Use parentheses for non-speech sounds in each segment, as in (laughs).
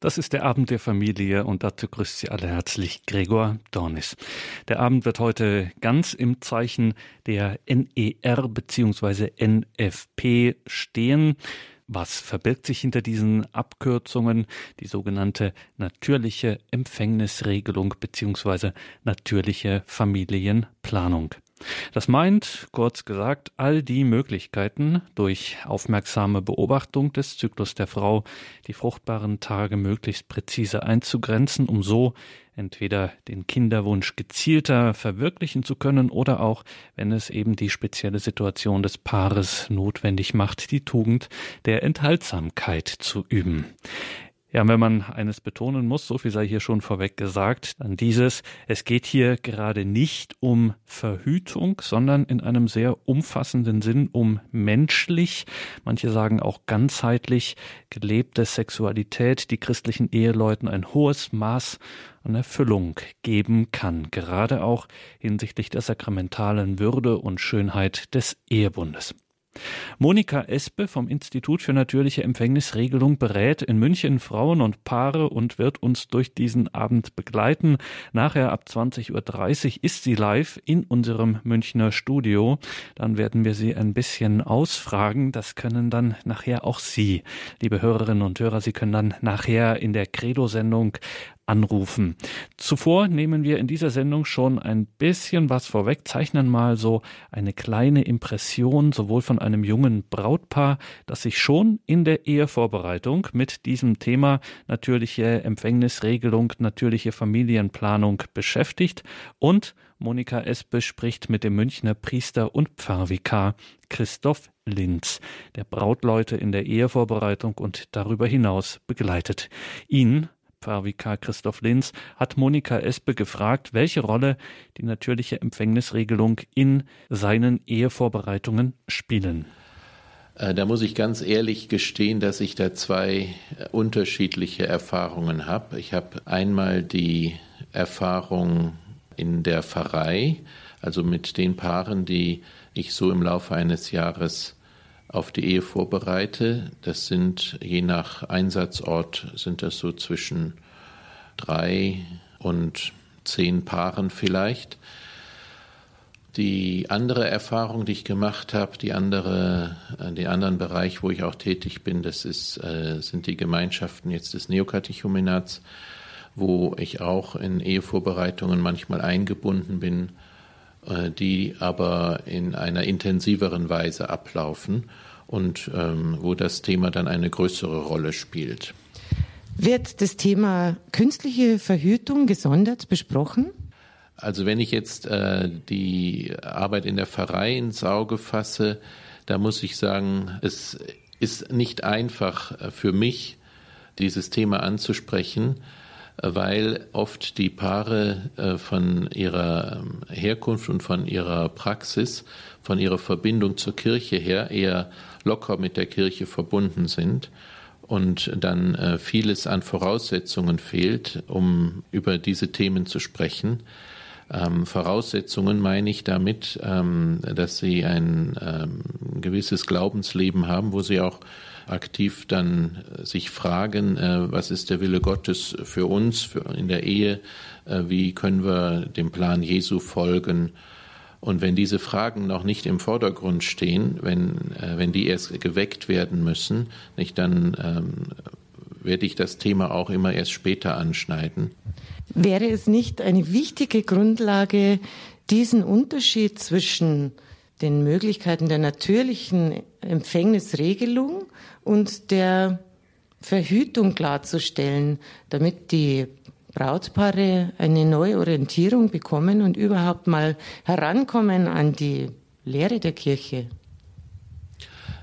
Das ist der Abend der Familie und dazu grüßt Sie alle herzlich Gregor Dornis. Der Abend wird heute ganz im Zeichen der NER bzw. NFP stehen. Was verbirgt sich hinter diesen Abkürzungen? Die sogenannte natürliche Empfängnisregelung bzw. natürliche Familienplanung. Das meint, kurz gesagt, all die Möglichkeiten, durch aufmerksame Beobachtung des Zyklus der Frau die fruchtbaren Tage möglichst präzise einzugrenzen, um so entweder den Kinderwunsch gezielter verwirklichen zu können oder auch, wenn es eben die spezielle Situation des Paares notwendig macht, die Tugend der Enthaltsamkeit zu üben. Ja, wenn man eines betonen muss, so viel sei hier schon vorweg gesagt, dann dieses, es geht hier gerade nicht um Verhütung, sondern in einem sehr umfassenden Sinn um menschlich, manche sagen auch ganzheitlich gelebte Sexualität, die christlichen Eheleuten ein hohes Maß an Erfüllung geben kann, gerade auch hinsichtlich der sakramentalen Würde und Schönheit des Ehebundes. Monika Espe vom Institut für natürliche Empfängnisregelung berät in München Frauen und Paare und wird uns durch diesen Abend begleiten. Nachher ab 20.30 Uhr ist sie live in unserem Münchner Studio. Dann werden wir sie ein bisschen ausfragen. Das können dann nachher auch Sie, liebe Hörerinnen und Hörer. Sie können dann nachher in der Credo-Sendung anrufen. Zuvor nehmen wir in dieser Sendung schon ein bisschen was vorweg, zeichnen mal so eine kleine Impression sowohl von einem jungen Brautpaar, das sich schon in der Ehevorbereitung mit diesem Thema natürliche Empfängnisregelung, natürliche Familienplanung beschäftigt und Monika Espe spricht mit dem Münchner Priester und Pfarrvikar Christoph Linz, der Brautleute in der Ehevorbereitung und darüber hinaus begleitet. Ihn Pfarrvikar Christoph Linz hat Monika Espe gefragt, welche Rolle die natürliche Empfängnisregelung in seinen Ehevorbereitungen spielen. Äh, da muss ich ganz ehrlich gestehen, dass ich da zwei äh, unterschiedliche Erfahrungen habe. Ich habe einmal die Erfahrung in der Pfarrei, also mit den Paaren, die ich so im Laufe eines Jahres auf die Ehe vorbereite. Das sind je nach Einsatzort sind das so zwischen drei und zehn Paaren vielleicht. Die andere Erfahrung, die ich gemacht habe, die andere, äh, den anderen Bereich, wo ich auch tätig bin, das ist, äh, sind die Gemeinschaften jetzt des Neokatechumenats, wo ich auch in Ehevorbereitungen manchmal eingebunden bin die aber in einer intensiveren Weise ablaufen und ähm, wo das Thema dann eine größere Rolle spielt. Wird das Thema künstliche Verhütung gesondert besprochen? Also wenn ich jetzt äh, die Arbeit in der Pfarrei ins Auge fasse, da muss ich sagen, es ist nicht einfach für mich, dieses Thema anzusprechen, weil oft die Paare äh, von ihrer ähm, Herkunft und von ihrer Praxis, von ihrer Verbindung zur Kirche her eher locker mit der Kirche verbunden sind und dann äh, vieles an Voraussetzungen fehlt, um über diese Themen zu sprechen. Ähm, Voraussetzungen meine ich damit, ähm, dass sie ein gewisses Glaubensleben haben, wo sie auch aktiv dann äh, sich fragen, äh, was ist der Wille Gottes für uns für in der Ehe, äh, wie können wir dem Plan Jesu folgen. Und wenn diese Fragen noch nicht im Vordergrund stehen, wenn, wenn die erst geweckt werden müssen, nicht, dann ähm, werde ich das Thema auch immer erst später anschneiden. Wäre es nicht eine wichtige Grundlage, diesen Unterschied zwischen den Möglichkeiten der natürlichen Empfängnisregelung und der Verhütung klarzustellen, damit die Brautpaare eine neue Orientierung bekommen und überhaupt mal herankommen an die Lehre der Kirche?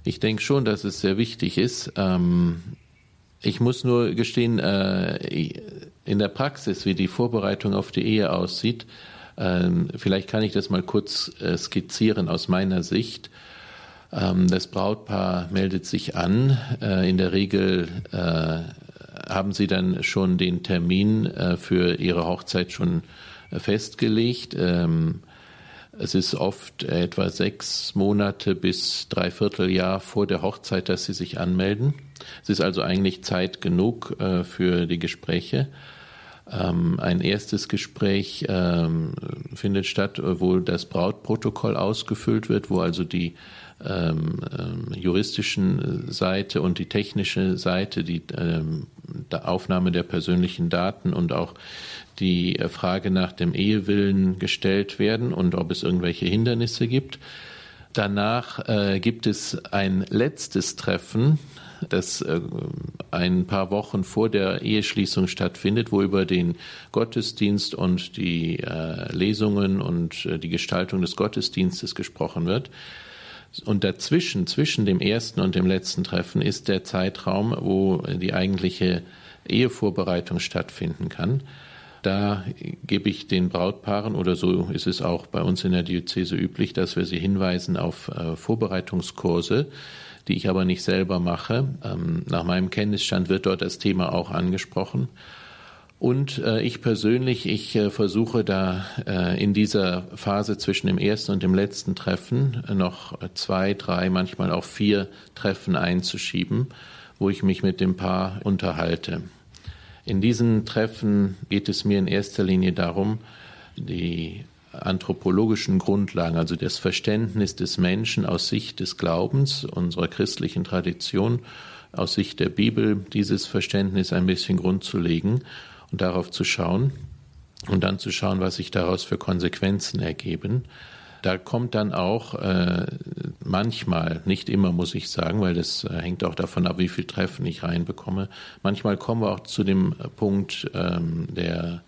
Ich denke schon, dass es sehr wichtig ist. Ähm, ich muss nur gestehen, äh, in der Praxis, wie die Vorbereitung auf die Ehe aussieht, ähm, vielleicht kann ich das mal kurz äh, skizzieren aus meiner Sicht. Ähm, das Brautpaar meldet sich an. Äh, in der Regel äh, haben sie dann schon den Termin für ihre Hochzeit schon festgelegt. Ähm, Es ist oft etwa sechs Monate bis dreiviertel Jahr vor der Hochzeit, dass sie sich anmelden. Es ist also eigentlich Zeit genug äh, für die Gespräche. Ähm, ein erstes Gespräch findet statt, wo das Brautprotokoll ausgefüllt wird, wo also die ähm, ähm, juristischen Seite und die technische Seite, die ähm, Aufnahme der persönlichen Daten und auch die Frage nach dem Ehewillen gestellt werden und ob es irgendwelche Hindernisse gibt. Danach äh, gibt es ein letztes Treffen das äh, ein paar Wochen vor der Eheschließung stattfindet, wo über den Gottesdienst und die äh, Lesungen und äh, die Gestaltung des Gottesdienstes gesprochen wird. Und dazwischen, zwischen dem ersten und dem letzten Treffen, ist der Zeitraum, wo die eigentliche Ehevorbereitung stattfinden kann. Da gebe ich den Brautpaaren, oder so ist es auch bei uns in der Diözese üblich, dass wir sie hinweisen auf Vorbereitungskurse, die ich aber nicht selber mache. Ähm, nach meinem Kenntnisstand wird dort das Thema auch angesprochen. Und äh, ich persönlich, ich äh, versuche da äh, in dieser Phase zwischen dem ersten und dem letzten Treffen noch zwei, drei, manchmal auch vier Treffen einzuschieben, wo ich mich mit dem Paar unterhalte. In diesen Treffen geht es mir in erster Linie darum, die anthropologischen Grundlagen, also das Verständnis des Menschen aus Sicht des Glaubens, unserer christlichen Tradition, aus Sicht der Bibel, dieses Verständnis ein bisschen grundzulegen und darauf zu schauen und dann zu schauen, was sich daraus für Konsequenzen ergeben. Da kommt dann auch äh, manchmal, nicht immer muss ich sagen, weil das äh, hängt auch davon ab, wie viel Treffen ich reinbekomme. Manchmal kommen wir auch zu dem Punkt ähm, der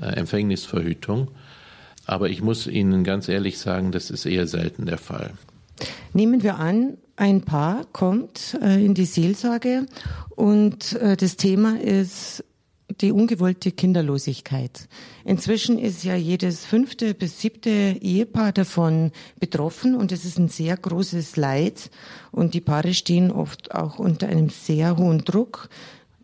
äh, Empfängnisverhütung. Aber ich muss Ihnen ganz ehrlich sagen, das ist eher selten der Fall. Nehmen wir an, ein Paar kommt äh, in die Seelsorge und äh, das Thema ist die ungewollte Kinderlosigkeit. Inzwischen ist ja jedes fünfte bis siebte Ehepaar davon betroffen und es ist ein sehr großes Leid und die Paare stehen oft auch unter einem sehr hohen Druck,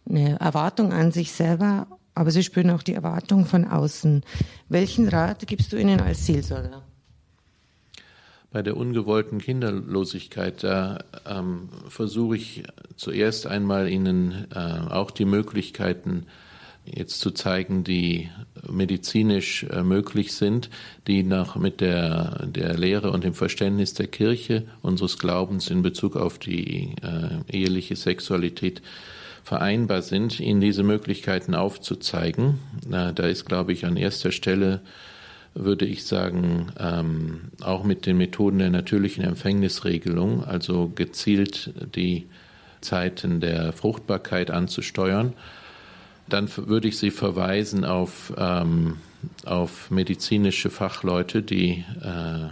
eine Erwartung an sich selber, aber sie spüren auch die Erwartung von außen. Welchen Rat gibst du ihnen als Seelsorger? Bei der ungewollten Kinderlosigkeit, da ähm, versuche ich zuerst einmal Ihnen äh, auch die Möglichkeiten jetzt zu zeigen, die medizinisch äh, möglich sind, die nach mit der, der Lehre und dem Verständnis der Kirche unseres Glaubens in Bezug auf die äh, eheliche Sexualität vereinbar sind, ihnen diese Möglichkeiten aufzuzeigen. Da ist, glaube ich, an erster Stelle, würde ich sagen, ähm, auch mit den Methoden der natürlichen Empfängnisregelung, also gezielt die Zeiten der Fruchtbarkeit anzusteuern. Dann würde ich Sie verweisen auf, ähm, auf medizinische Fachleute, die äh,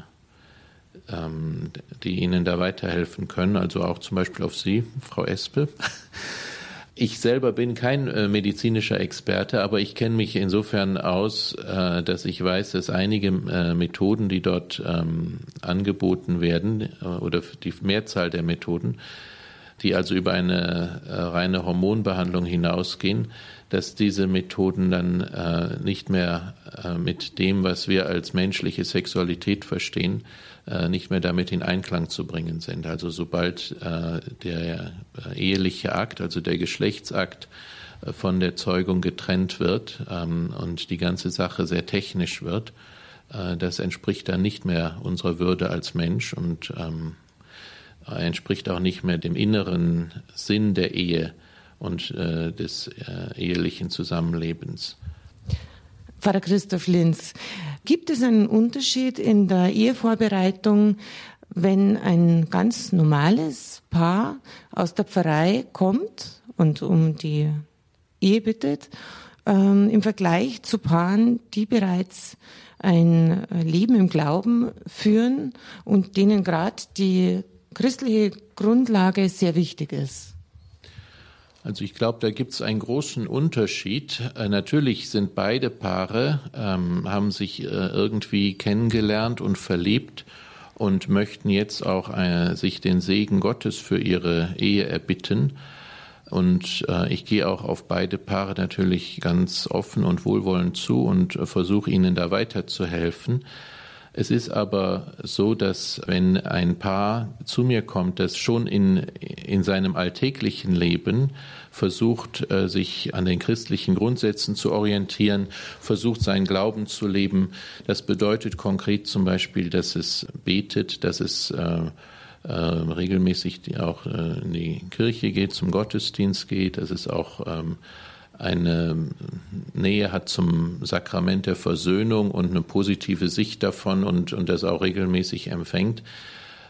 ähm, die Ihnen da weiterhelfen können, also auch zum Beispiel auf Sie, Frau Espe. Ich selber bin kein äh, medizinischer Experte, aber ich kenne mich insofern aus, äh, dass ich weiß, dass einige äh, Methoden, die dort ähm, angeboten werden, äh, oder die Mehrzahl der Methoden, die also über eine äh, reine Hormonbehandlung hinausgehen, dass diese Methoden dann äh, nicht mehr mit dem, was wir als menschliche Sexualität verstehen, äh, nicht mehr damit in Einklang zu bringen sind. Also sobald äh, der äh, eheliche Akt, also der Geschlechtsakt von der Zeugung getrennt wird ähm, und die ganze Sache sehr technisch wird, das entspricht dann nicht mehr unserer Würde als Mensch und ähm, entspricht auch nicht mehr dem inneren Sinn der Ehe und des ehelichen Zusammenlebens. Pfarrer Christoph Linz, gibt es einen Unterschied in der Ehevorbereitung, wenn ein ganz normales Paar aus der Pfarrei kommt und um die Ehe bittet, ähm, im Vergleich zu Paaren, die bereits ein Leben im Glauben führen und denen gerade die christliche Grundlage sehr wichtig ist? Also ich glaube, da gibt es einen großen Unterschied. Äh, natürlich sind beide Paare, ähm, haben sich äh, irgendwie kennengelernt und verliebt und möchten jetzt auch äh, sich den Segen Gottes für ihre Ehe erbitten. Und äh, ich gehe auch auf beide Paare natürlich ganz offen und wohlwollend zu und äh, versuche ihnen da weiterzuhelfen. Es ist aber so, dass wenn ein Paar zu mir kommt, das schon in, in seinem alltäglichen Leben versucht, äh, sich an den christlichen Grundsätzen zu orientieren, versucht, seinen Glauben zu leben, das bedeutet konkret zum Beispiel, dass es betet, dass es äh, äh, regelmäßig auch äh, in die Kirche geht, zum Gottesdienst geht, dass es auch ähm, eine Nähe hat zum Sakrament der Versöhnung und eine positive Sicht davon und, und das auch regelmäßig empfängt,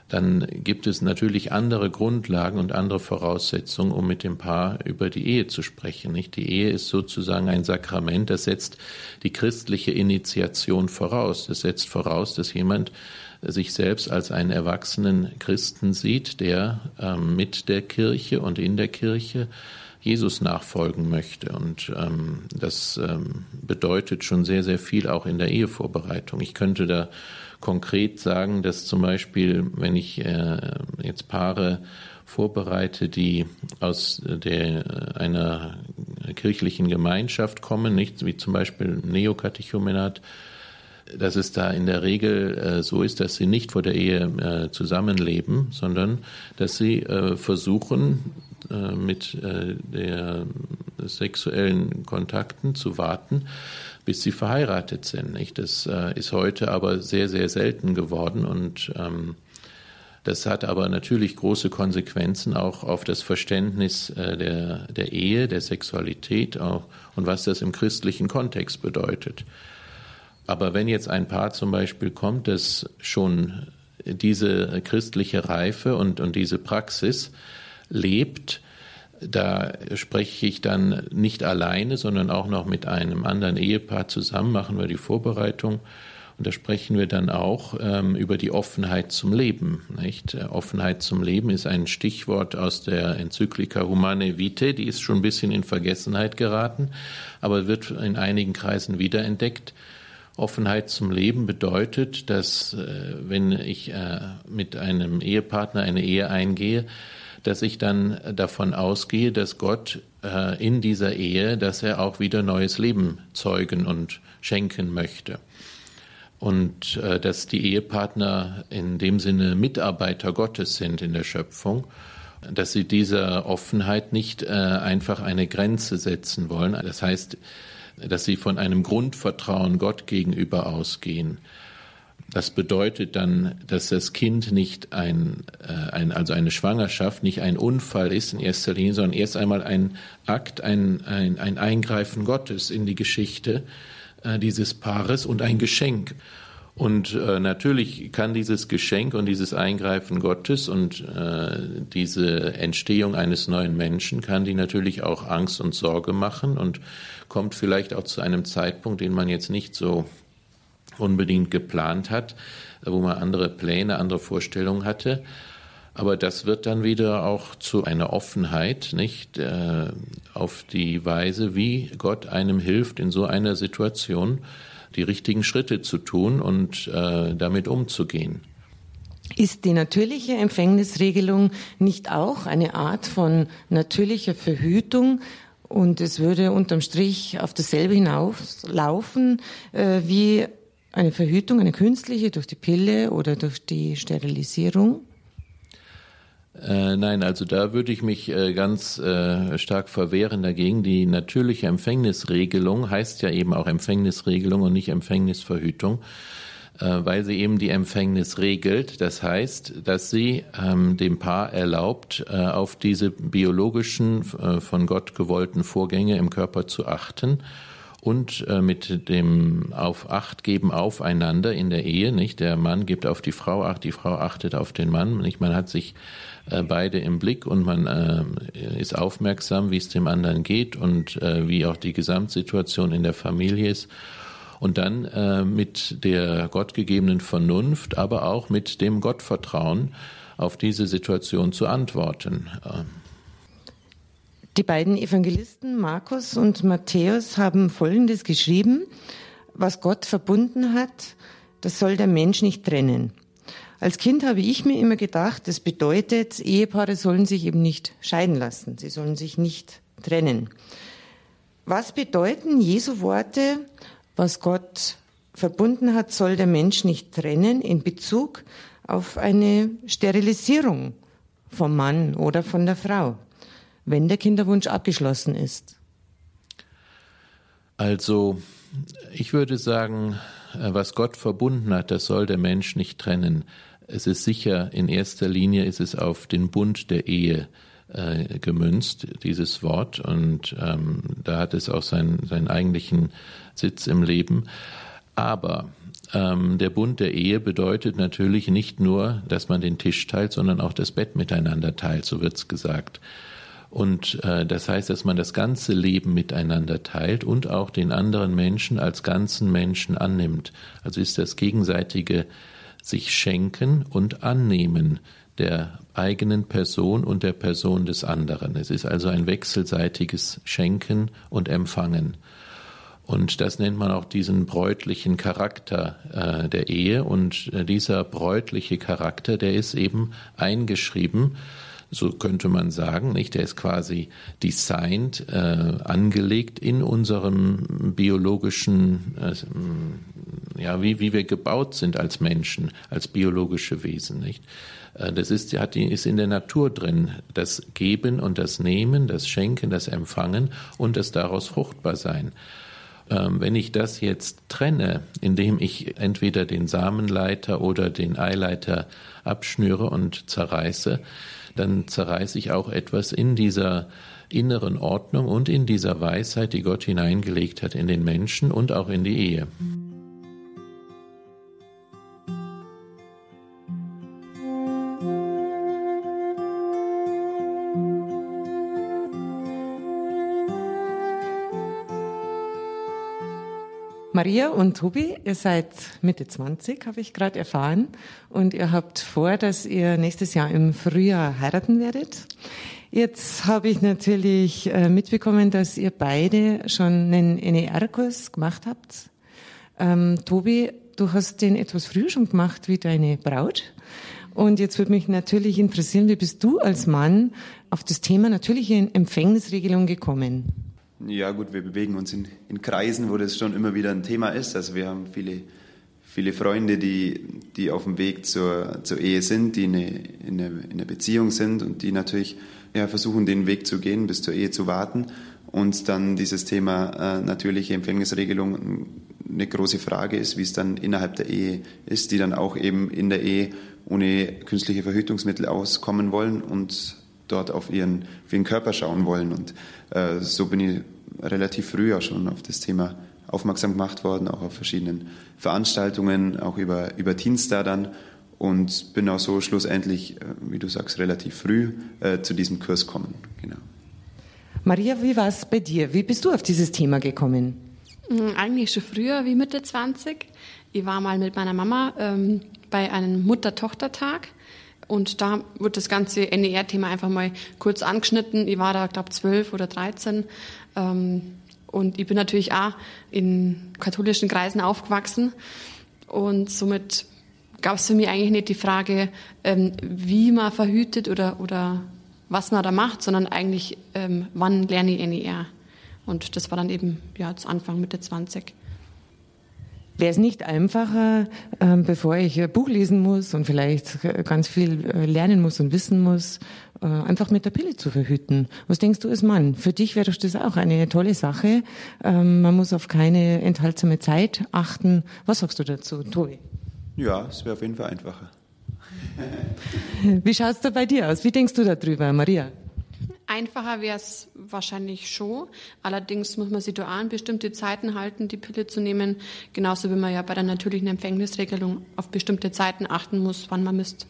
dann gibt es natürlich andere Grundlagen und andere Voraussetzungen, um mit dem Paar über die Ehe zu sprechen. Nicht? Die Ehe ist sozusagen ein Sakrament, das setzt die christliche Initiation voraus. Das setzt voraus, dass jemand sich selbst als einen erwachsenen Christen sieht, der ähm, mit der Kirche und in der Kirche Jesus nachfolgen möchte. Und ähm, das ähm, bedeutet schon sehr, sehr viel auch in der Ehevorbereitung. Ich könnte da konkret sagen, dass zum Beispiel, wenn ich äh, jetzt Paare vorbereite, die aus der, einer kirchlichen Gemeinschaft kommen, nicht wie zum Beispiel Neokatechumenat, dass es da in der Regel äh, so ist, dass sie nicht vor der Ehe äh, zusammenleben, sondern dass sie äh, versuchen, äh, mit äh, der sexuellen Kontakten zu warten, bis sie verheiratet sind. Das äh, ist heute aber sehr, sehr selten geworden und ähm, das hat aber natürlich große Konsequenzen auch auf das Verständnis der, der Ehe, der Sexualität auch, und was das im christlichen Kontext bedeutet. Aber wenn jetzt ein Paar zum Beispiel kommt, das schon diese christliche Reife und, und diese Praxis lebt, da spreche ich dann nicht alleine, sondern auch noch mit einem anderen Ehepaar zusammen, machen wir die Vorbereitung. Und da sprechen wir dann auch ähm, über die Offenheit zum Leben. Nicht? Offenheit zum Leben ist ein Stichwort aus der Enzyklika Humane Vitae, die ist schon ein bisschen in Vergessenheit geraten, aber wird in einigen Kreisen wiederentdeckt. Offenheit zum Leben bedeutet, dass äh, wenn ich äh, mit einem Ehepartner eine Ehe eingehe, dass ich dann davon ausgehe, dass Gott äh, in dieser Ehe, dass er auch wieder neues Leben zeugen und schenken möchte. Und äh, dass die Ehepartner in dem Sinne Mitarbeiter Gottes sind in der Schöpfung, dass sie dieser Offenheit nicht äh, einfach eine Grenze setzen wollen. Das heißt, dass sie von einem Grundvertrauen Gott gegenüber ausgehen das bedeutet dann, dass das Kind nicht ein, äh, ein, also eine Schwangerschaft nicht ein Unfall ist in erster Linie, sondern erst einmal ein Akt, ein, ein, ein Eingreifen Gottes in die Geschichte äh, dieses Paares und ein Geschenk. Und äh, natürlich kann dieses Geschenk und dieses Eingreifen Gottes und äh, diese Entstehung eines neuen Menschen kann die natürlich auch Angst und Sorge machen und kommt vielleicht auch zu einem Zeitpunkt, den man jetzt nicht so unbedingt geplant hat, wo man andere Pläne, andere Vorstellungen hatte. Aber das wird dann wieder auch zu einer Offenheit, nicht, äh, auf die Weise, wie Gott einem hilft, in so einer Situation die richtigen Schritte zu tun und äh, damit umzugehen. Ist die natürliche Empfängnisregelung nicht auch eine Art von natürlicher Verhütung? Und es würde unterm Strich auf dasselbe hinauslaufen, äh, wie eine Verhütung, eine künstliche durch die Pille oder durch die Sterilisierung? Äh, nein, also da würde ich mich äh, ganz äh, stark verwehren dagegen. Die natürliche Empfängnisregelung heißt ja eben auch Empfängnisregelung und nicht Empfängnisverhütung, äh, weil sie eben die Empfängnis regelt. Das heißt, dass sie ähm, dem Paar erlaubt, äh, auf diese biologischen, äh, von Gott gewollten Vorgänge im Körper zu achten und äh, mit dem auf Acht geben aufeinander in der Ehe, nicht? Der Mann gibt auf die Frau Acht, die Frau achtet auf den Mann, nicht? Man hat sich äh, beide im Blick und man äh, ist aufmerksam, wie es dem anderen geht und äh, wie auch die Gesamtsituation in der Familie ist. Und dann äh, mit der gottgegebenen Vernunft, aber auch mit dem Gottvertrauen auf diese Situation zu antworten. Die beiden Evangelisten Markus und Matthäus haben Folgendes geschrieben. Was Gott verbunden hat, das soll der Mensch nicht trennen. Als Kind habe ich mir immer gedacht, das bedeutet, Ehepaare sollen sich eben nicht scheiden lassen. Sie sollen sich nicht trennen. Was bedeuten Jesu Worte, was Gott verbunden hat, soll der Mensch nicht trennen in Bezug auf eine Sterilisierung vom Mann oder von der Frau, wenn der Kinderwunsch abgeschlossen ist. Also, ich würde sagen, äh, was Gott verbunden hat, das soll der Mensch nicht trennen. Es ist sicher, in erster Linie ist es auf den Bund der Ehe äh, gemünzt, dieses Wort, und ähm, da hat es auch seinen, seinen eigentlichen Sitz im Leben. Aber ähm, der Bund der Ehe bedeutet natürlich nicht nur, dass man den Tisch teilt, sondern auch das Bett miteinander teilt, so wird's gesagt. Und äh, das heißt, dass man das ganze Leben miteinander teilt und auch den anderen Menschen als ganzen Menschen annimmt. Also ist das gegenseitige sich schenken und annehmen der eigenen Person und der Person des anderen. Es ist also ein wechselseitiges Schenken und Empfangen. Und das nennt man auch diesen bräutlichen Charakter äh, der Ehe. Und äh, dieser bräutliche Charakter, der ist eben eingeschrieben, so könnte man sagen, nicht? Der ist quasi designed, äh, angelegt in unserem biologischen, äh, ja, wie, wie wir gebaut sind als Menschen, als biologische Wesen, nicht? Äh, das ist, hat, ist in der Natur drin. Das Geben und das Nehmen, das Schenken, das Empfangen und das daraus fruchtbar sein. Ähm, wenn ich das jetzt trenne, indem ich entweder den Samenleiter oder den Eileiter abschnüre und zerreiße, dann zerreiße ich auch etwas in dieser inneren Ordnung und in dieser Weisheit, die Gott hineingelegt hat in den Menschen und auch in die Ehe. Maria und Tobi, ihr seid Mitte 20, habe ich gerade erfahren. Und ihr habt vor, dass ihr nächstes Jahr im Frühjahr heiraten werdet. Jetzt habe ich natürlich äh, mitbekommen, dass ihr beide schon einen NER-Kurs gemacht habt. Ähm, Tobi, du hast den etwas früher schon gemacht wie deine Braut. Und jetzt würde mich natürlich interessieren, wie bist du als Mann auf das Thema natürliche Empfängnisregelung gekommen? Ja gut, wir bewegen uns in, in, Kreisen, wo das schon immer wieder ein Thema ist. Also wir haben viele, viele Freunde, die, die auf dem Weg zur, zur Ehe sind, die in, eine, in, eine, in einer Beziehung sind und die natürlich ja, versuchen, den Weg zu gehen, bis zur Ehe zu warten. Und dann dieses Thema äh, natürliche Empfängnisregelung eine große Frage ist, wie es dann innerhalb der Ehe ist, die dann auch eben in der Ehe ohne künstliche Verhütungsmittel auskommen wollen und dort auf ihren, auf ihren Körper schauen wollen. Und äh, so bin ich relativ früh auch schon auf das Thema aufmerksam gemacht worden, auch auf verschiedenen Veranstaltungen, auch über, über Teenstar dann und bin auch so schlussendlich, äh, wie du sagst, relativ früh äh, zu diesem Kurs kommen. Genau. Maria, wie war es bei dir? Wie bist du auf dieses Thema gekommen? Hm, eigentlich schon früher, wie Mitte 20. Ich war mal mit meiner Mama ähm, bei einem Mutter-Tochter-Tag und da wird das ganze NER-Thema einfach mal kurz angeschnitten. Ich war da, glaube zwölf oder dreizehn. Ähm, und ich bin natürlich auch in katholischen Kreisen aufgewachsen. Und somit gab es für mich eigentlich nicht die Frage, ähm, wie man verhütet oder, oder was man da macht, sondern eigentlich, ähm, wann lerne ich NER. Und das war dann eben ja, zu Anfang Mitte 20. Wäre es nicht einfacher, ähm, bevor ich ein Buch lesen muss und vielleicht ganz viel äh, lernen muss und wissen muss, äh, einfach mit der Pille zu verhüten? Was denkst du als Mann? Für dich wäre das auch eine tolle Sache. Ähm, man muss auf keine enthaltsame Zeit achten. Was sagst du dazu, Tobi? Ja, es wäre auf jeden Fall einfacher. Wie schaut es da bei dir aus? Wie denkst du darüber, Maria? Einfacher wäre es wahrscheinlich schon. Allerdings muss man sich da an bestimmte Zeiten halten, die Pille zu nehmen. Genauso wie man ja bei der natürlichen Empfängnisregelung auf bestimmte Zeiten achten muss, wann man misst.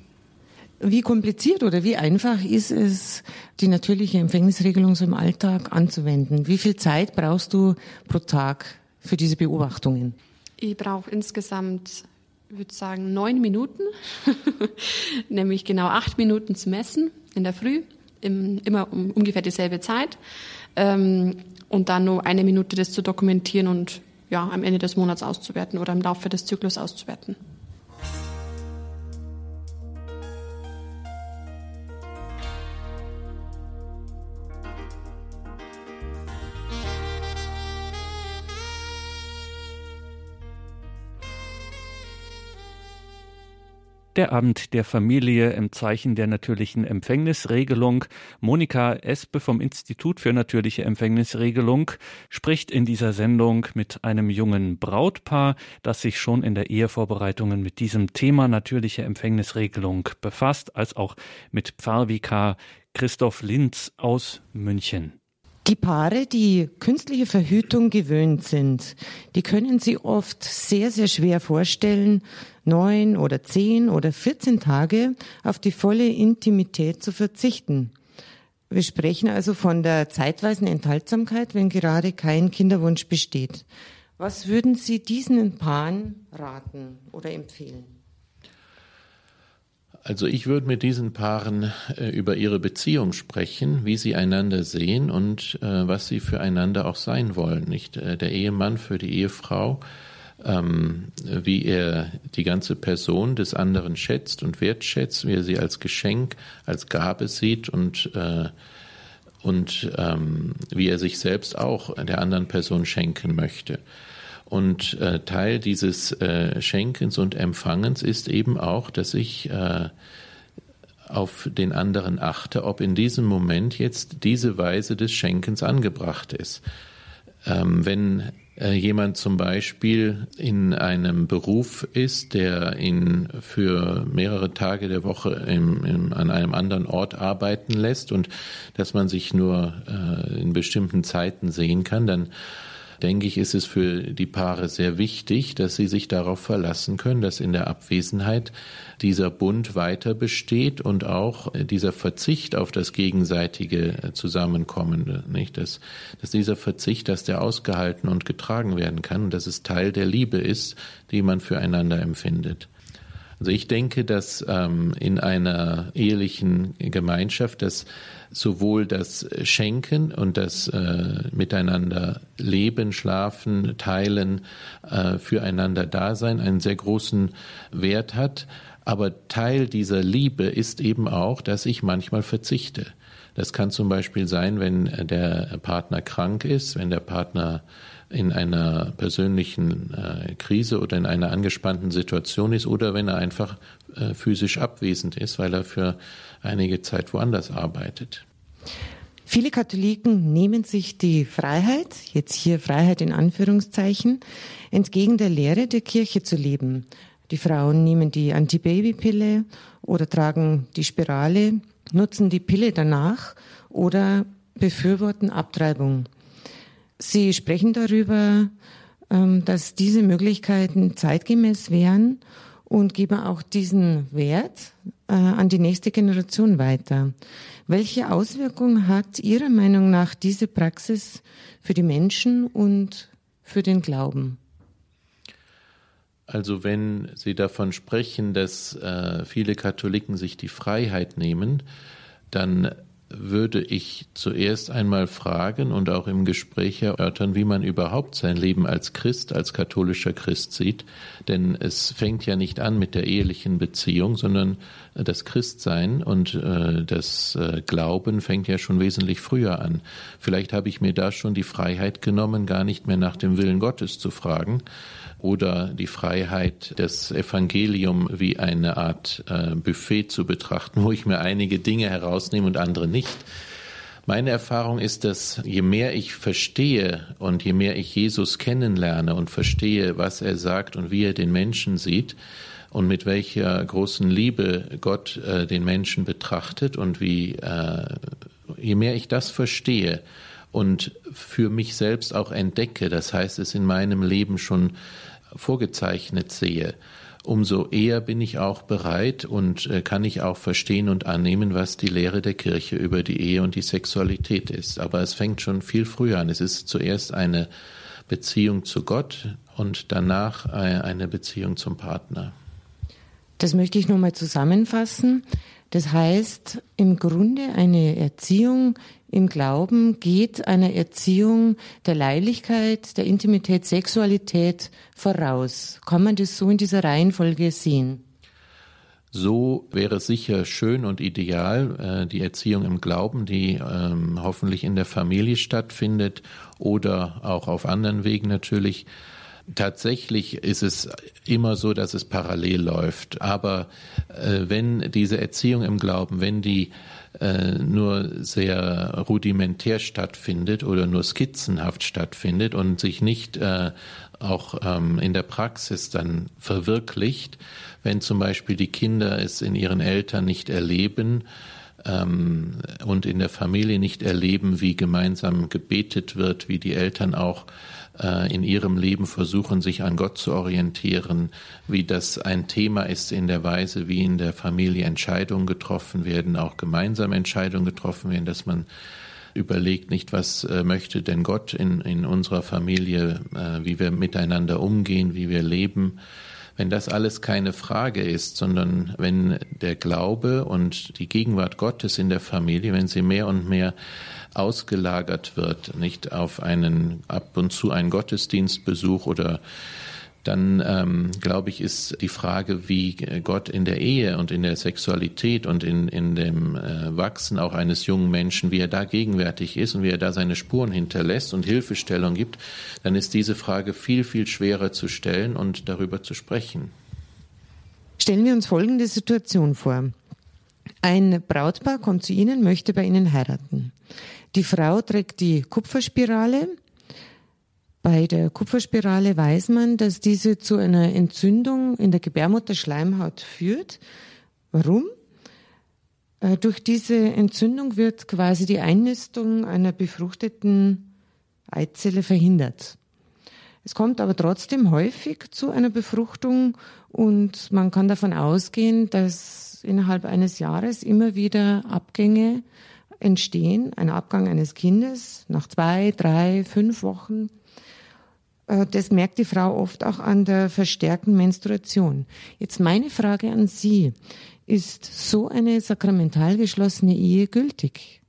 Wie kompliziert oder wie einfach ist es, die natürliche Empfängnisregelung so im Alltag anzuwenden? Wie viel Zeit brauchst du pro Tag für diese Beobachtungen? Ich brauche insgesamt, ich würde sagen, neun Minuten, (laughs) nämlich genau acht Minuten zu messen in der Früh im, immer um ungefähr dieselbe Zeit. Ähm, und dann nur eine Minute das zu dokumentieren und ja, am Ende des Monats auszuwerten oder im Laufe des Zyklus auszuwerten. Der Abend der Familie im Zeichen der natürlichen Empfängnisregelung. Monika Espe vom Institut für natürliche Empfängnisregelung spricht in dieser Sendung mit einem jungen Brautpaar, das sich schon in der Ehevorbereitungen mit diesem Thema natürliche Empfängnisregelung befasst, als auch mit Pfarrvikar Christoph Linz aus München. Die Paare, die künstliche Verhütung gewöhnt sind, die können sich oft sehr, sehr schwer vorstellen, neun oder zehn oder vierzehn Tage auf die volle Intimität zu verzichten. Wir sprechen also von der zeitweisen Enthaltsamkeit, wenn gerade kein Kinderwunsch besteht. Was würden Sie diesen Paaren raten oder empfehlen? Also ich würde mit diesen Paaren äh, über ihre Beziehung sprechen, wie sie einander sehen und äh, was sie füreinander auch sein wollen. Nicht äh, der Ehemann für die Ehefrau, ähm, wie er die ganze Person des anderen schätzt und wertschätzt, wie er sie als Geschenk, als Gabe sieht und äh, und ähm, wie er sich selbst auch der anderen Person schenken möchte. Und äh, Teil dieses äh, Schenkens und Empfangens ist eben auch, dass ich äh, auf den anderen achte, ob in diesem Moment jetzt diese Weise des Schenkens angebracht ist. Ähm, wenn äh, jemand zum Beispiel in einem Beruf ist, der ihn für mehrere Tage der Woche im, im, an einem anderen Ort arbeiten lässt und dass man sich nur äh, in bestimmten Zeiten sehen kann, dann denke ich, ist es für die Paare sehr wichtig, dass sie sich darauf verlassen können, dass in der Abwesenheit dieser Bund weiter besteht und auch dieser Verzicht auf das gegenseitige Zusammenkommen, nicht? Dass, dass dieser Verzicht, dass der ausgehalten und getragen werden kann und dass es Teil der Liebe ist, die man füreinander empfindet. Also ich denke, dass ähm, in einer ehelichen Gemeinschaft das sowohl das Schenken und das äh, Miteinander leben, schlafen, teilen, äh, füreinander Dasein einen sehr großen Wert hat. Aber Teil dieser Liebe ist eben auch, dass ich manchmal verzichte. Das kann zum Beispiel sein, wenn der Partner krank ist, wenn der Partner in einer persönlichen äh, Krise oder in einer angespannten Situation ist oder wenn er einfach äh, physisch abwesend ist, weil er für einige Zeit woanders arbeitet. Viele Katholiken nehmen sich die Freiheit, jetzt hier Freiheit in Anführungszeichen, entgegen der Lehre der Kirche zu leben. Die Frauen nehmen die Antibabypille oder tragen die Spirale, nutzen die Pille danach oder befürworten Abtreibung. Sie sprechen darüber, ähm, dass diese Möglichkeiten zeitgemäß wären und geben auch diesen Wert äh, an die nächste Generation weiter. Welche Auswirkungen hat Ihrer Meinung nach diese Praxis für die Menschen und für den Glauben? Also wenn Sie davon sprechen, dass äh, viele Katholiken sich die Freiheit nehmen, dann würde ich zuerst einmal fragen und auch im Gespräch erörtern, wie man überhaupt sein Leben als Christ, als katholischer Christ sieht. Denn es fängt ja nicht an mit der ehelichen Beziehung, sondern das Christsein und äh, das äh, Glauben fängt ja schon wesentlich früher an. Vielleicht habe ich mir da schon die Freiheit genommen, gar nicht mehr nach dem Willen Gottes zu fragen, oder die Freiheit, das Evangelium wie eine Art äh, Buffet zu betrachten, wo ich mir einige Dinge herausnehme und andere nicht. Meine Erfahrung ist, dass je mehr ich verstehe und je mehr ich Jesus kennenlerne und verstehe, was er sagt und wie er den Menschen sieht und mit welcher großen Liebe Gott äh, den Menschen betrachtet und wie, äh, je mehr ich das verstehe und für mich selbst auch entdecke, das heißt es in meinem Leben schon vorgezeichnet sehe, umso eher bin ich auch bereit und äh, kann ich auch verstehen und annehmen, was die Lehre der Kirche über die Ehe und die Sexualität ist. Aber es fängt schon viel früher an. Es ist zuerst eine Beziehung zu Gott und danach äh, eine Beziehung zum Partner. Das möchte ich nochmal zusammenfassen. Das heißt, im Grunde eine Erziehung im Glauben geht einer Erziehung der Leiblichkeit, der Intimität, Sexualität voraus. Kann man das so in dieser Reihenfolge sehen? So wäre es sicher schön und ideal, äh, die Erziehung im Glauben, die ähm, hoffentlich in der Familie stattfindet oder auch auf anderen Wegen natürlich. Tatsächlich ist es immer so, dass es parallel läuft. Aber äh, wenn diese Erziehung im Glauben, wenn die äh, nur sehr rudimentär stattfindet oder nur skizzenhaft stattfindet und sich nicht äh, auch ähm, in der Praxis dann verwirklicht, wenn zum Beispiel die Kinder es in ihren Eltern nicht erleben, ähm, und in der Familie nicht erleben, wie gemeinsam gebetet wird, wie die Eltern auch in ihrem Leben versuchen, sich an Gott zu orientieren, wie das ein Thema ist in der Weise, wie in der Familie Entscheidungen getroffen werden, auch gemeinsam Entscheidungen getroffen werden, dass man überlegt nicht, was äh, möchte denn Gott in, in unserer Familie, äh, wie wir miteinander umgehen, wie wir leben. Wenn das alles keine Frage ist, sondern wenn der Glaube und die Gegenwart Gottes in der Familie, wenn sie mehr und mehr ausgelagert wird, nicht auf einen ab und zu einen Gottesdienstbesuch oder dann ähm, glaube ich, ist die Frage, wie Gott in der Ehe und in der Sexualität und in, in dem äh, Wachsen auch eines jungen Menschen, wie er da gegenwärtig ist und wie er da seine Spuren hinterlässt und Hilfestellung gibt, dann ist diese Frage viel, viel schwerer zu stellen und darüber zu sprechen. Stellen wir uns folgende Situation vor. Ein Brautpaar kommt zu Ihnen, möchte bei Ihnen heiraten. Die Frau trägt die Kupferspirale. Bei der Kupferspirale weiß man, dass diese zu einer Entzündung in der Gebärmutterschleimhaut führt. Warum? Äh, durch diese Entzündung wird quasi die Einnistung einer befruchteten Eizelle verhindert. Es kommt aber trotzdem häufig zu einer Befruchtung und man kann davon ausgehen, dass innerhalb eines Jahres immer wieder Abgänge entstehen, ein Abgang eines Kindes nach zwei, drei, fünf Wochen. Äh, das merkt die Frau oft auch an der verstärkten Menstruation. Jetzt meine Frage an Sie. Ist so eine sakramental geschlossene Ehe gültig?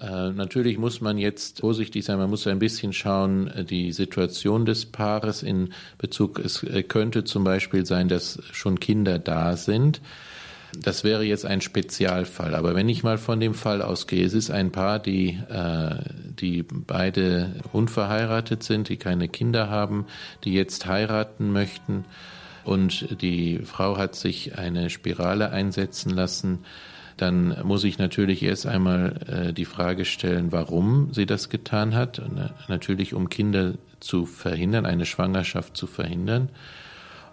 Äh, natürlich muss man jetzt vorsichtig sein, man muss ein bisschen schauen, äh, die Situation des Paares in Bezug, es könnte zum Beispiel sein, dass schon Kinder da sind das wäre jetzt ein Spezialfall. Aber wenn ich mal von dem Fall ausgehe, es ist ein Paar, die, äh, die beide unverheiratet sind, die keine Kinder haben, die jetzt heiraten möchten. Und die Frau hat sich eine Spirale einsetzen lassen dann muss ich natürlich erst einmal äh, die Frage stellen, warum sie das getan hat. Natürlich, um Kinder zu verhindern, eine Schwangerschaft zu verhindern.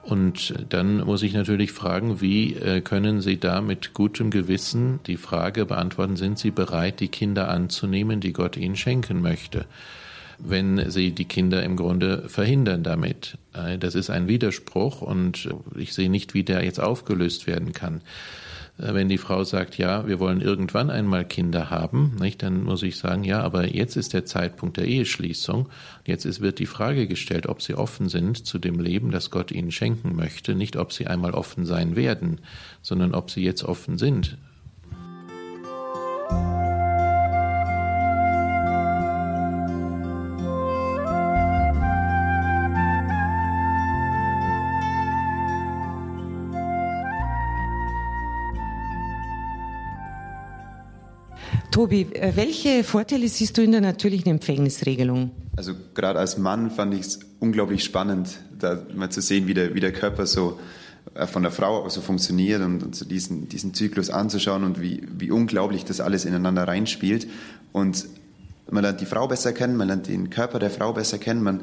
Und dann muss ich natürlich fragen, wie äh, können Sie da mit gutem Gewissen die Frage beantworten, sind Sie bereit, die Kinder anzunehmen, die Gott Ihnen schenken möchte? wenn sie die Kinder im Grunde verhindern damit. Äh, das ist ein Widerspruch und ich sehe nicht, wie der jetzt aufgelöst werden kann. Äh, wenn die Frau sagt, ja, wir wollen irgendwann einmal Kinder haben, nicht, dann muss ich sagen, ja, aber jetzt ist der Zeitpunkt der Eheschließung. Jetzt ist, wird die Frage gestellt, ob sie offen sind zu dem Leben, das Gott ihnen schenken möchte. Nicht, ob sie einmal offen sein werden, sondern ob sie jetzt offen sind. Tobi, äh, welche Vorteile siehst du in der natürlichen Empfängnisregelung? Also gerade als Mann fand ich es unglaublich spannend, da mal zu sehen, wie der, wie der Körper so äh, von der Frau aus so funktioniert und, und so diesen, diesen Zyklus anzuschauen und wie, wie unglaublich das alles ineinander reinspielt. Und man lernt die Frau besser kennen, man lernt den Körper der Frau besser kennen, man,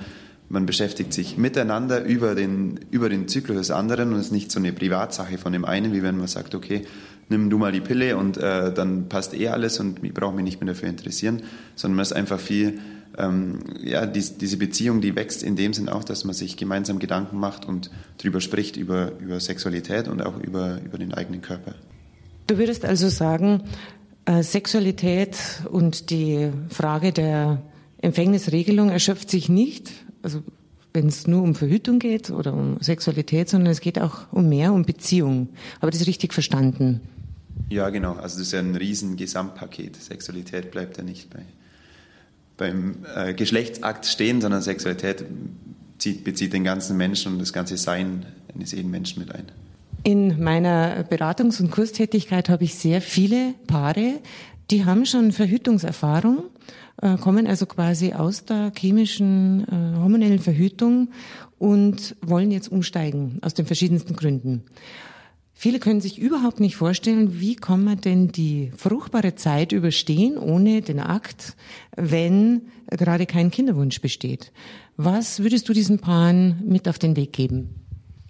man beschäftigt sich miteinander über den, über den Zyklus des anderen und es ist nicht so eine Privatsache von dem einen, wie wenn man sagt, okay, nimm du mal die Pille und äh, dann passt eh alles und ich brauche mich nicht mehr dafür interessieren, sondern man ist einfach viel, ähm, ja, die, diese Beziehung, die wächst in dem Sinn auch, dass man sich gemeinsam Gedanken macht und darüber spricht, über, über Sexualität und auch über, über den eigenen Körper. Du würdest also sagen, äh, Sexualität und die Frage der Empfängnisregelung erschöpft sich nicht, also wenn es nur um Verhütung geht oder um Sexualität, sondern es geht auch um mehr, um Beziehung. Habe ich das richtig verstanden? Ja, genau. Also das ist ja ein riesen Gesamtpaket. Sexualität bleibt ja nicht bei, beim äh, Geschlechtsakt stehen, sondern Sexualität zieht, bezieht den ganzen Menschen und das ganze Sein eines jeden Menschen mit ein. In meiner Beratungs- und Kurstätigkeit habe ich sehr viele Paare, die haben schon Verhütungserfahrung, äh, kommen also quasi aus der chemischen äh, hormonellen Verhütung und wollen jetzt umsteigen aus den verschiedensten Gründen. Viele können sich überhaupt nicht vorstellen, wie kann man denn die fruchtbare Zeit überstehen ohne den Akt, wenn gerade kein Kinderwunsch besteht. Was würdest du diesen Paaren mit auf den Weg geben?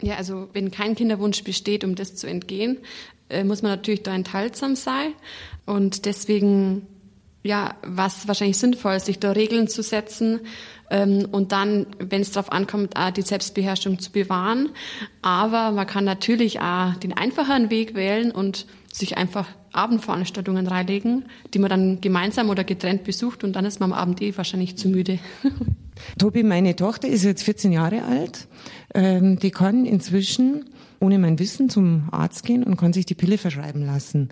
Ja, also wenn kein Kinderwunsch besteht, um das zu entgehen, äh, muss man natürlich da enthaltsam sein. Und deswegen, ja, was wahrscheinlich sinnvoll ist, sich da Regeln zu setzen, ähm, und dann, wenn es darauf ankommt, auch die Selbstbeherrschung zu bewahren. Aber man kann natürlich auch den einfacheren Weg wählen und sich einfach Abendveranstaltungen reinlegen, die man dann gemeinsam oder getrennt besucht und dann ist man am Abend eh wahrscheinlich zu müde. (laughs) Tobi, meine Tochter ist jetzt 14 Jahre alt. Ähm, die kann inzwischen ohne mein Wissen zum Arzt gehen und kann sich die Pille verschreiben lassen.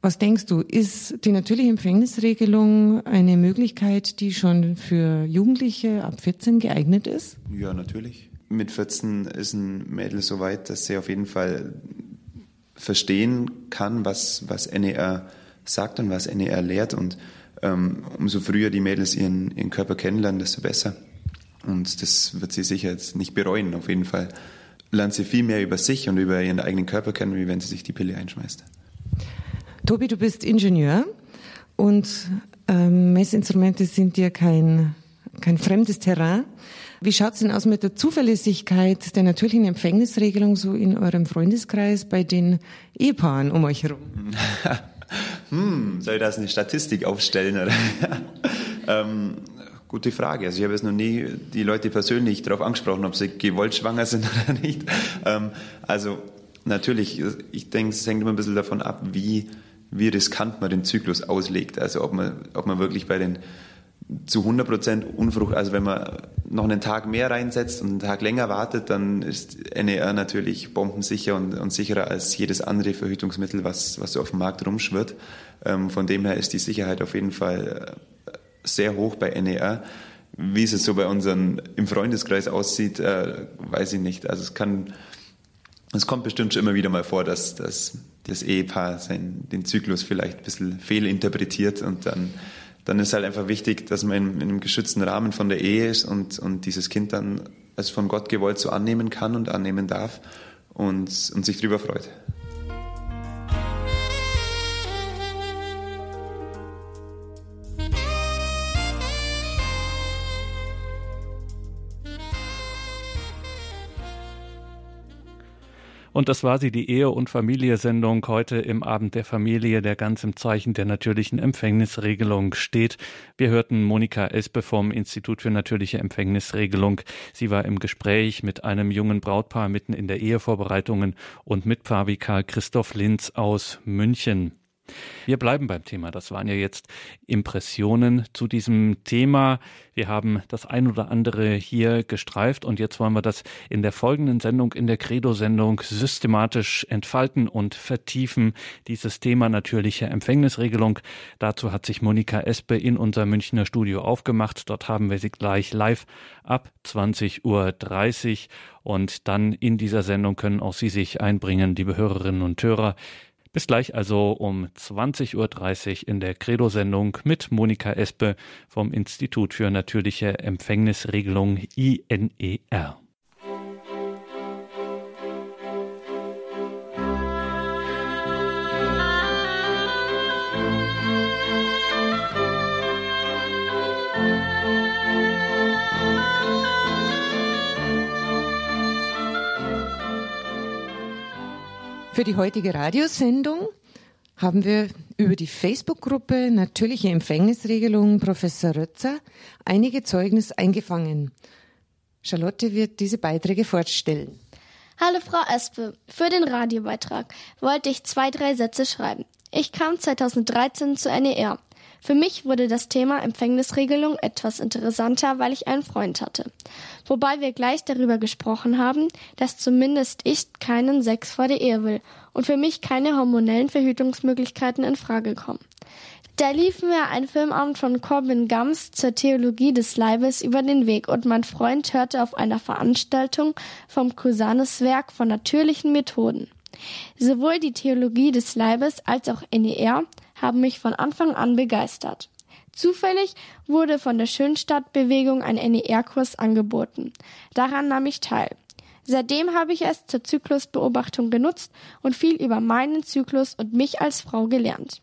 Was denkst du, ist die natürliche Empfängnisregelung eine Möglichkeit, die schon für Jugendliche ab 14 geeignet ist? Ja, natürlich. Mit 14 ist ein Mädel so weit, dass sie auf jeden Fall verstehen kann, was, was NER sagt und was NER lehrt. Und ähm, umso früher die Mädels ihren, ihren Körper kennenlernen, desto besser. Und das wird sie sicher jetzt nicht bereuen. Auf jeden Fall lernt sie viel mehr über sich und über ihren eigenen Körper kennen, wie wenn sie sich die Pille einschmeißt. Tobi, du bist Ingenieur und ähm, Messinstrumente sind dir kein, kein fremdes Terrain. Wie schaut's denn aus mit der Zuverlässigkeit der natürlichen Empfängnisregelung so in eurem Freundeskreis bei den Ehepaaren um euch herum? (laughs) hm, soll ich das eine Statistik aufstellen? Oder? (laughs) ähm, gute Frage. Also ich habe jetzt noch nie die Leute persönlich darauf angesprochen, ob sie gewollt schwanger sind (laughs) oder nicht. Ähm, also natürlich, ich denke, es hängt immer ein bisschen davon ab, wie wie riskant man den Zyklus auslegt. Also ob man, ob man wirklich bei den zu 100 Prozent Unfrucht, also wenn man noch einen Tag mehr reinsetzt und einen Tag länger wartet, dann ist NER natürlich bombensicher und, und sicherer als jedes andere Verhütungsmittel, was, was so auf dem Markt rumschwirrt. Ähm, von dem her ist die Sicherheit auf jeden Fall äh, sehr hoch bei NER. Wie es so bei unseren im Freundeskreis aussieht, äh, weiß ich nicht. Also es kann, es kommt bestimmt schon immer wieder mal vor, dass, dass das Ehepaar sein, den Zyklus vielleicht ein bisschen fehlinterpretiert und dann, dann ist halt einfach wichtig, dass man in, in einem geschützten Rahmen von der Ehe ist und, und dieses Kind dann als von Gott gewollt so annehmen kann und annehmen darf und, und sich darüber freut. Und das war sie, die Ehe- und Familie-Sendung heute im Abend der Familie, der ganz im Zeichen der natürlichen Empfängnisregelung steht. Wir hörten Monika Espe vom Institut für natürliche Empfängnisregelung. Sie war im Gespräch mit einem jungen Brautpaar mitten in der Ehevorbereitungen und mit Pfarrvikar Christoph Linz aus München. Wir bleiben beim Thema. Das waren ja jetzt Impressionen zu diesem Thema. Wir haben das ein oder andere hier gestreift und jetzt wollen wir das in der folgenden Sendung, in der Credo-Sendung systematisch entfalten und vertiefen. Dieses Thema natürliche Empfängnisregelung. Dazu hat sich Monika Espe in unser Münchner Studio aufgemacht. Dort haben wir sie gleich live ab 20.30 Uhr und dann in dieser Sendung können auch Sie sich einbringen, liebe Hörerinnen und Hörer. Bis gleich also um 20.30 Uhr in der Credo-Sendung mit Monika Espe vom Institut für natürliche Empfängnisregelung INER. Für die heutige Radiosendung haben wir über die Facebook-Gruppe Natürliche Empfängnisregelung Professor Rötzer einige Zeugnis eingefangen. Charlotte wird diese Beiträge vorstellen. Hallo Frau Espe, für den Radiobeitrag wollte ich zwei, drei Sätze schreiben. Ich kam 2013 zu NER. Für mich wurde das Thema Empfängnisregelung etwas interessanter, weil ich einen Freund hatte. Wobei wir gleich darüber gesprochen haben, dass zumindest ich keinen Sex vor der Ehe will und für mich keine hormonellen Verhütungsmöglichkeiten in Frage kommen. Da lief mir ein Filmabend von Corbin Gums zur Theologie des Leibes über den Weg und mein Freund hörte auf einer Veranstaltung vom Cusanes Werk von natürlichen Methoden. Sowohl die Theologie des Leibes als auch NER haben mich von Anfang an begeistert. Zufällig wurde von der Schönstadtbewegung ein NER-Kurs angeboten. Daran nahm ich teil. Seitdem habe ich es zur Zyklusbeobachtung genutzt und viel über meinen Zyklus und mich als Frau gelernt.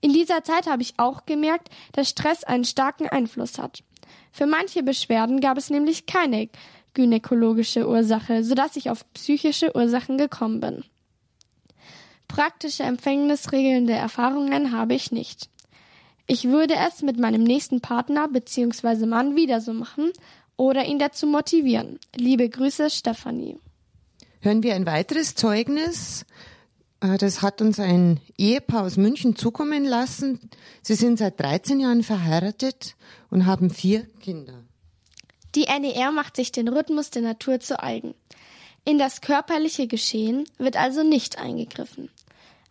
In dieser Zeit habe ich auch gemerkt, dass Stress einen starken Einfluss hat. Für manche Beschwerden gab es nämlich keine gynäkologische Ursache, sodass ich auf psychische Ursachen gekommen bin. Praktische empfängnisregelnde Erfahrungen habe ich nicht. Ich würde es mit meinem nächsten Partner bzw. Mann wieder so machen oder ihn dazu motivieren. Liebe Grüße, Stefanie. Hören wir ein weiteres Zeugnis. Äh, das hat uns ein Ehepaar aus München zukommen lassen. Sie sind seit 13 Jahren verheiratet und haben vier Kinder. Die NER macht sich den Rhythmus der Natur zu eigen. In das körperliche Geschehen wird also nicht eingegriffen.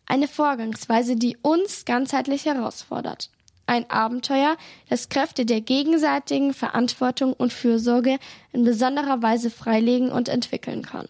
Eine Vorgangsweise, die uns ganzheitlich herausfordert. Ein Abenteuer, das Kräfte der gegenseitigen Verantwortung und Fürsorge in besonderer Weise freilegen und entwickeln kann.